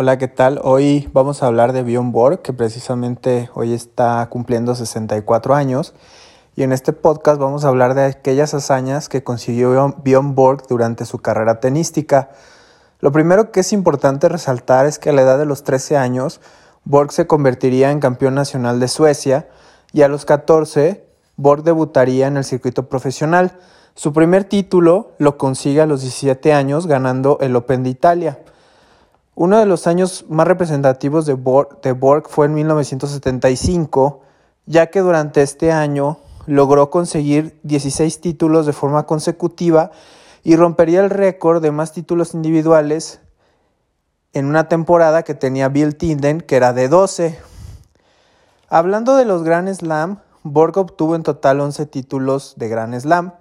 Hola, ¿qué tal? Hoy vamos a hablar de Bjorn Borg, que precisamente hoy está cumpliendo 64 años. Y en este podcast vamos a hablar de aquellas hazañas que consiguió Bjorn Borg durante su carrera tenística. Lo primero que es importante resaltar es que a la edad de los 13 años, Borg se convertiría en campeón nacional de Suecia y a los 14, Borg debutaría en el circuito profesional. Su primer título lo consigue a los 17 años ganando el Open de Italia. Uno de los años más representativos de Borg, fue en 1975, ya que durante este año logró conseguir 16 títulos de forma consecutiva y rompería el récord de más títulos individuales en una temporada que tenía Bill Tinden, que era de 12. Hablando de los Grand Slam, Borg obtuvo en total 11 títulos de Grand Slam,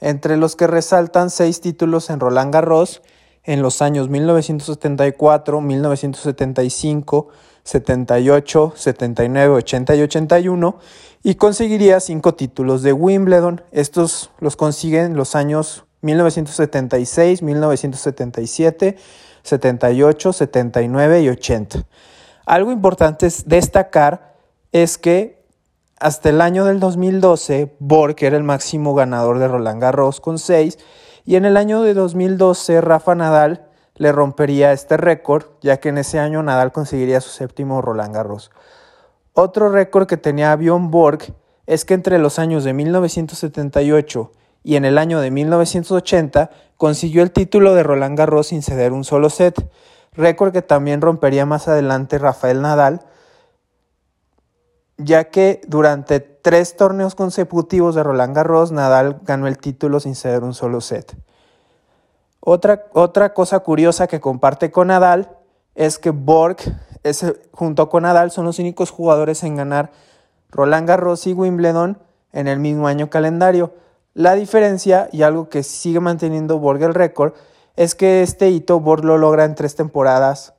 entre los que resaltan 6 títulos en Roland Garros en los años 1974, 1975, 78, 79, 80 y 81 y conseguiría cinco títulos de Wimbledon. Estos los consiguen en los años 1976, 1977, 78, 79 y 80. Algo importante es destacar es que hasta el año del 2012, Borg era el máximo ganador de Roland Garros con 6 y en el año de 2012 Rafa Nadal le rompería este récord, ya que en ese año Nadal conseguiría su séptimo Roland Garros. Otro récord que tenía Bjorn Borg es que entre los años de 1978 y en el año de 1980 consiguió el título de Roland Garros sin ceder un solo set, récord que también rompería más adelante Rafael Nadal, ya que durante tres torneos consecutivos de Roland Garros Nadal ganó el título sin ceder un solo set. Otra, otra cosa curiosa que comparte con Nadal es que Borg junto con Nadal son los únicos jugadores en ganar Roland Garros y Wimbledon en el mismo año calendario. La diferencia, y algo que sigue manteniendo Borg el récord, es que este hito Borg lo logra en tres temporadas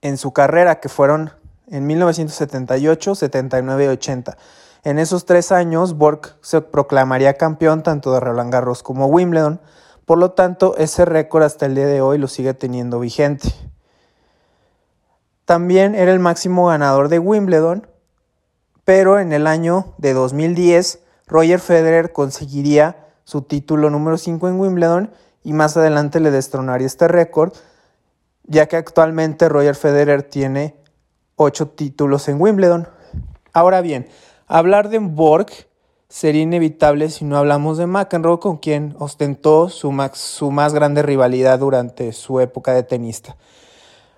en su carrera, que fueron en 1978, 79 y 80. En esos tres años, Borg se proclamaría campeón tanto de Roland Garros como Wimbledon, por lo tanto, ese récord hasta el día de hoy lo sigue teniendo vigente. También era el máximo ganador de Wimbledon, pero en el año de 2010, Roger Federer conseguiría su título número 5 en Wimbledon y más adelante le destronaría este récord, ya que actualmente Roger Federer tiene ocho títulos en Wimbledon. Ahora bien, hablar de Borg sería inevitable si no hablamos de McEnroe, con quien ostentó su, su más grande rivalidad durante su época de tenista.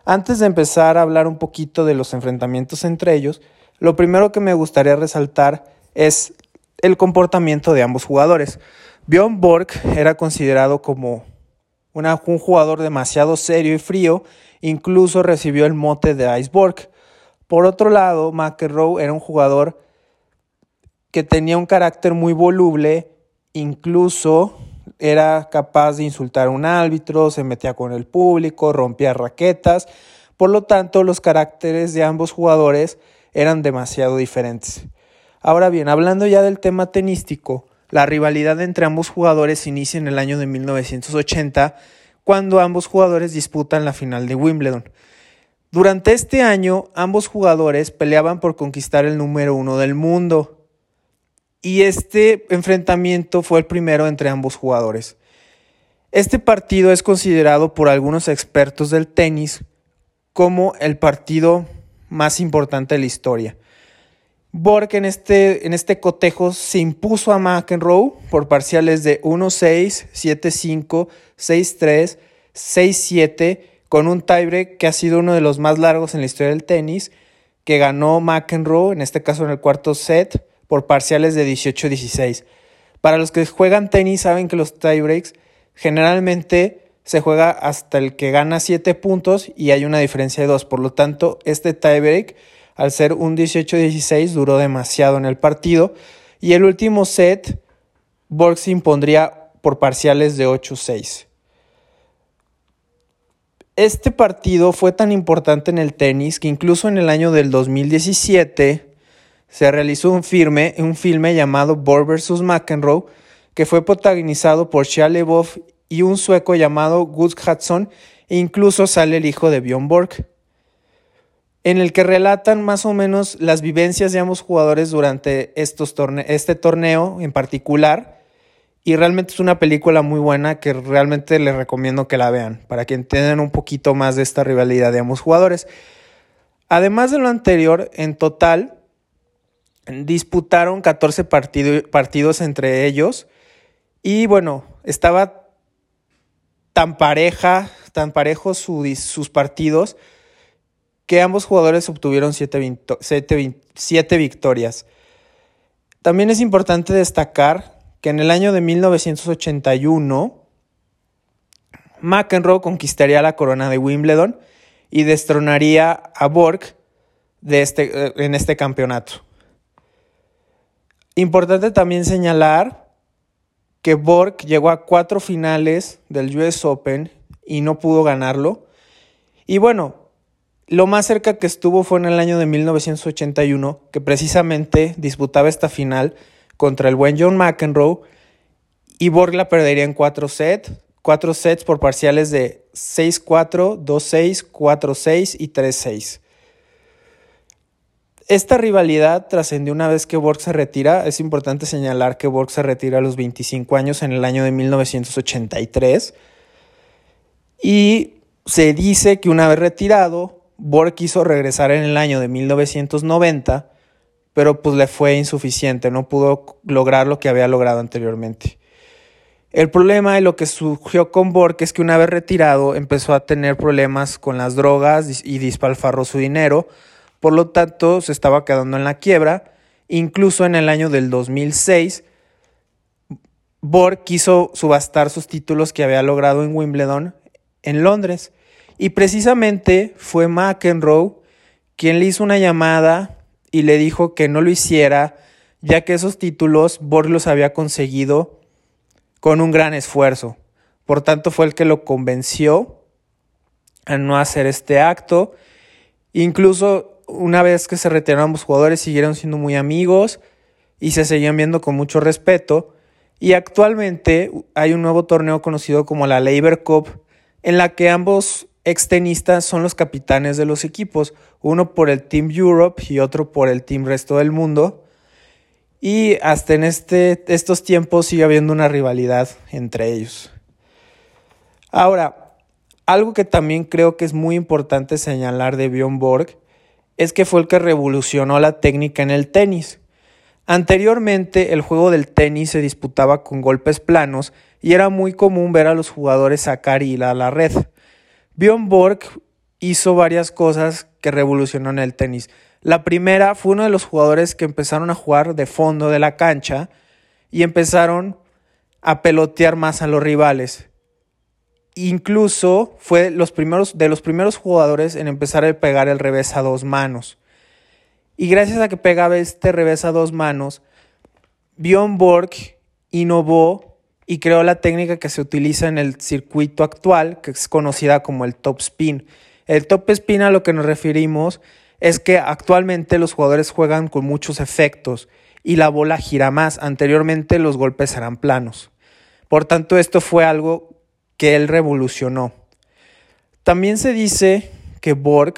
Antes de empezar a hablar un poquito de los enfrentamientos entre ellos, lo primero que me gustaría resaltar es el comportamiento de ambos jugadores. Bjorn Borg era considerado como un jugador demasiado serio y frío, incluso recibió el mote de Iceborg. Por otro lado, McEnroe era un jugador que tenía un carácter muy voluble, incluso era capaz de insultar a un árbitro, se metía con el público, rompía raquetas, por lo tanto los caracteres de ambos jugadores eran demasiado diferentes. Ahora bien, hablando ya del tema tenístico, la rivalidad entre ambos jugadores inicia en el año de 1980, cuando ambos jugadores disputan la final de Wimbledon. Durante este año, ambos jugadores peleaban por conquistar el número uno del mundo. Y este enfrentamiento fue el primero entre ambos jugadores. Este partido es considerado por algunos expertos del tenis como el partido más importante de la historia. Borg en este, en este cotejo se impuso a McEnroe por parciales de 1-6, 7-5, 6-3, 6-7 con un tiebreak que ha sido uno de los más largos en la historia del tenis, que ganó McEnroe, en este caso en el cuarto set, por parciales de 18-16. Para los que juegan tenis saben que los tiebreaks generalmente se juega hasta el que gana 7 puntos y hay una diferencia de 2. Por lo tanto, este tiebreak, al ser un 18-16, duró demasiado en el partido. Y el último set, Borg se impondría por parciales de 8-6. Este partido fue tan importante en el tenis que incluso en el año del 2017 se realizó un, un filme llamado Borg vs. McEnroe que fue protagonizado por Shia LaBeouf y un sueco llamado Gus Hudson, e incluso sale el hijo de Bjorn Borg, en el que relatan más o menos las vivencias de ambos jugadores durante estos este torneo en particular. Y realmente es una película muy buena que realmente les recomiendo que la vean para que entiendan un poquito más de esta rivalidad de ambos jugadores. Además de lo anterior, en total disputaron 14 partidos entre ellos. Y bueno, estaba tan pareja, tan parejos sus partidos que ambos jugadores obtuvieron 7 victorias. También es importante destacar que en el año de 1981 McEnroe conquistaría la corona de Wimbledon y destronaría a Borg de este, eh, en este campeonato. Importante también señalar que Borg llegó a cuatro finales del US Open y no pudo ganarlo. Y bueno, lo más cerca que estuvo fue en el año de 1981, que precisamente disputaba esta final contra el buen John McEnroe y Borg la perdería en cuatro sets, cuatro sets por parciales de 6-4, 2-6, 4-6 y 3-6. Esta rivalidad trascendió una vez que Borg se retira. Es importante señalar que Borg se retira a los 25 años en el año de 1983. Y se dice que una vez retirado, Borg quiso regresar en el año de 1990, pero pues le fue insuficiente, no pudo lograr lo que había logrado anteriormente. El problema y lo que surgió con Borg es que una vez retirado empezó a tener problemas con las drogas y dispalfarró su dinero, por lo tanto se estaba quedando en la quiebra. Incluso en el año del 2006, Borg quiso subastar sus títulos que había logrado en Wimbledon en Londres. Y precisamente fue McEnroe quien le hizo una llamada y le dijo que no lo hiciera, ya que esos títulos Borg los había conseguido con un gran esfuerzo. Por tanto, fue el que lo convenció a no hacer este acto. Incluso una vez que se retiraron ambos jugadores, siguieron siendo muy amigos y se seguían viendo con mucho respeto. Y actualmente hay un nuevo torneo conocido como la Labor Cup, en la que ambos extenistas son los capitanes de los equipos, uno por el Team Europe y otro por el Team Resto del Mundo. Y hasta en este, estos tiempos sigue habiendo una rivalidad entre ellos. Ahora, algo que también creo que es muy importante señalar de Bjorn Borg es que fue el que revolucionó la técnica en el tenis. Anteriormente el juego del tenis se disputaba con golpes planos y era muy común ver a los jugadores sacar hila a la red. Bjorn Borg hizo varias cosas que revolucionó en el tenis. La primera fue uno de los jugadores que empezaron a jugar de fondo de la cancha y empezaron a pelotear más a los rivales. Incluso fue los primeros, de los primeros jugadores en empezar a pegar el revés a dos manos. Y gracias a que pegaba este revés a dos manos, Bjorn Borg innovó y creó la técnica que se utiliza en el circuito actual, que es conocida como el top spin. El top spin a lo que nos referimos es que actualmente los jugadores juegan con muchos efectos y la bola gira más. Anteriormente los golpes eran planos. Por tanto, esto fue algo que él revolucionó. También se dice que Borg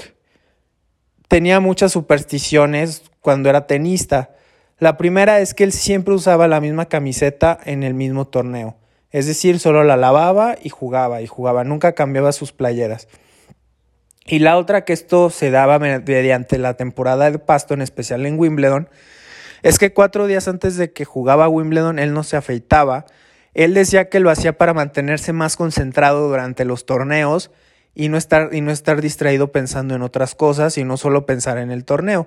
tenía muchas supersticiones cuando era tenista. La primera es que él siempre usaba la misma camiseta en el mismo torneo. Es decir, solo la lavaba y jugaba y jugaba, nunca cambiaba sus playeras. Y la otra que esto se daba mediante la temporada de pasto, en especial en Wimbledon, es que cuatro días antes de que jugaba Wimbledon él no se afeitaba. Él decía que lo hacía para mantenerse más concentrado durante los torneos y no estar, y no estar distraído pensando en otras cosas y no solo pensar en el torneo.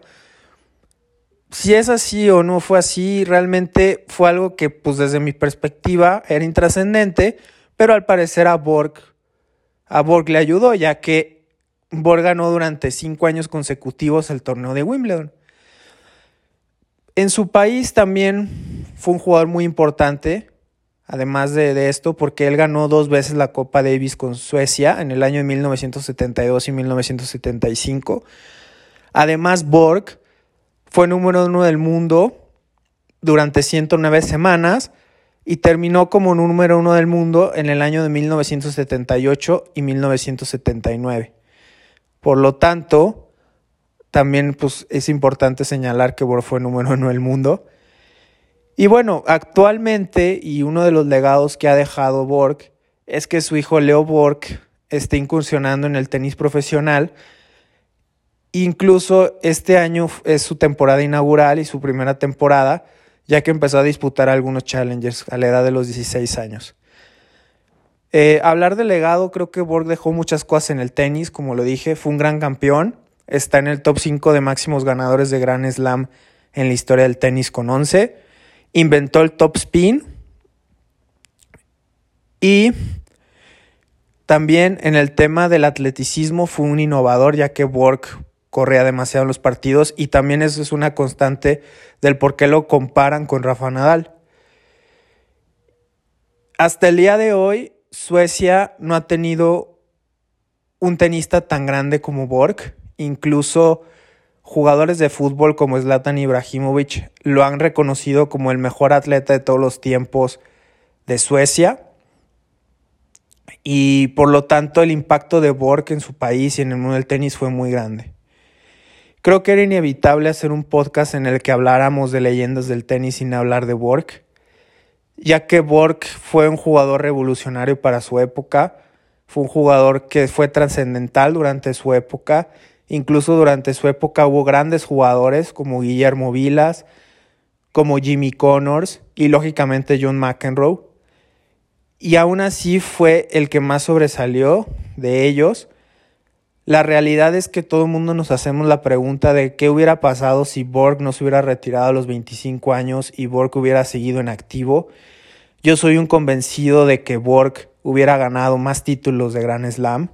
Si es así o no fue así, realmente fue algo que, pues desde mi perspectiva, era intrascendente, pero al parecer a Borg, a Borg le ayudó, ya que Borg ganó durante cinco años consecutivos el torneo de Wimbledon. En su país también fue un jugador muy importante, además de, esto, porque él ganó dos veces la Copa Davis con Suecia en el año de 1972 y 1975. Además, Borg fue número uno del mundo durante 109 semanas y terminó como número uno del mundo en el año de 1978 y 1979. Por lo tanto, también pues, es importante señalar que Borg fue número uno del mundo. Y bueno, actualmente, y uno de los legados que ha dejado Borg es que su hijo Leo Borg está incursionando en el tenis profesional. Incluso este año es su temporada inaugural y su primera temporada ya que empezó a disputar algunos challengers a la edad de los 16 años. Eh, hablar de legado, creo que Borg dejó muchas cosas en el tenis, como lo dije, fue un gran campeón, está en el top 5 de máximos ganadores de Grand Slam en la historia del tenis con 11, inventó el top spin y también en el tema del atleticismo fue un innovador, ya que Borg corría demasiado en los partidos y también eso es una constante del por qué lo comparan con Rafa Nadal. Hasta el día de hoy, Suecia no ha tenido un tenista tan grande como Borg. Incluso jugadores de fútbol como Zlatan Ibrahimovic lo han reconocido como el mejor atleta de todos los tiempos de Suecia. Y por lo tanto el impacto de Borg en su país y en el mundo del tenis fue muy grande. Creo que era inevitable hacer un podcast en el que habláramos de leyendas del tenis sin hablar de Borg, ya que Borg fue un jugador revolucionario para su época, fue un jugador que fue trascendental durante su época, incluso durante su época hubo grandes jugadores como Guillermo Vilas, como Jimmy Connors y lógicamente John McEnroe. Y aún así fue el que más sobresalió de ellos la realidad es que todo el mundo nos hacemos la pregunta de qué hubiera pasado si Borg no se hubiera retirado a los 25 años y Borg hubiera seguido en activo. Yo soy un convencido de que Borg hubiera ganado más títulos de Grand Slam,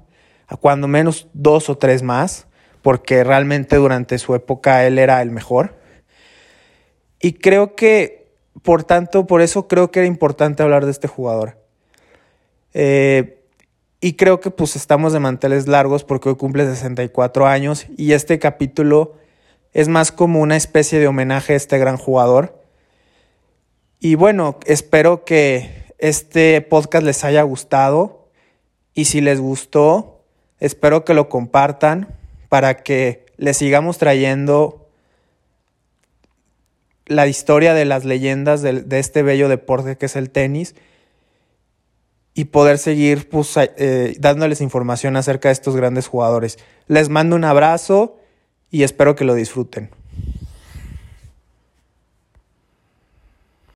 a cuando menos dos o tres más, porque realmente durante su época él era el mejor. Y creo que, por tanto, por eso creo que era importante hablar de este jugador. Eh, y creo que pues estamos de manteles largos porque hoy cumple 64 años y este capítulo es más como una especie de homenaje a este gran jugador. Y bueno, espero que este podcast les haya gustado y si les gustó, espero que lo compartan para que les sigamos trayendo la historia de las leyendas de, de este bello deporte que es el tenis y poder seguir pues, eh, dándoles información acerca de estos grandes jugadores. Les mando un abrazo y espero que lo disfruten.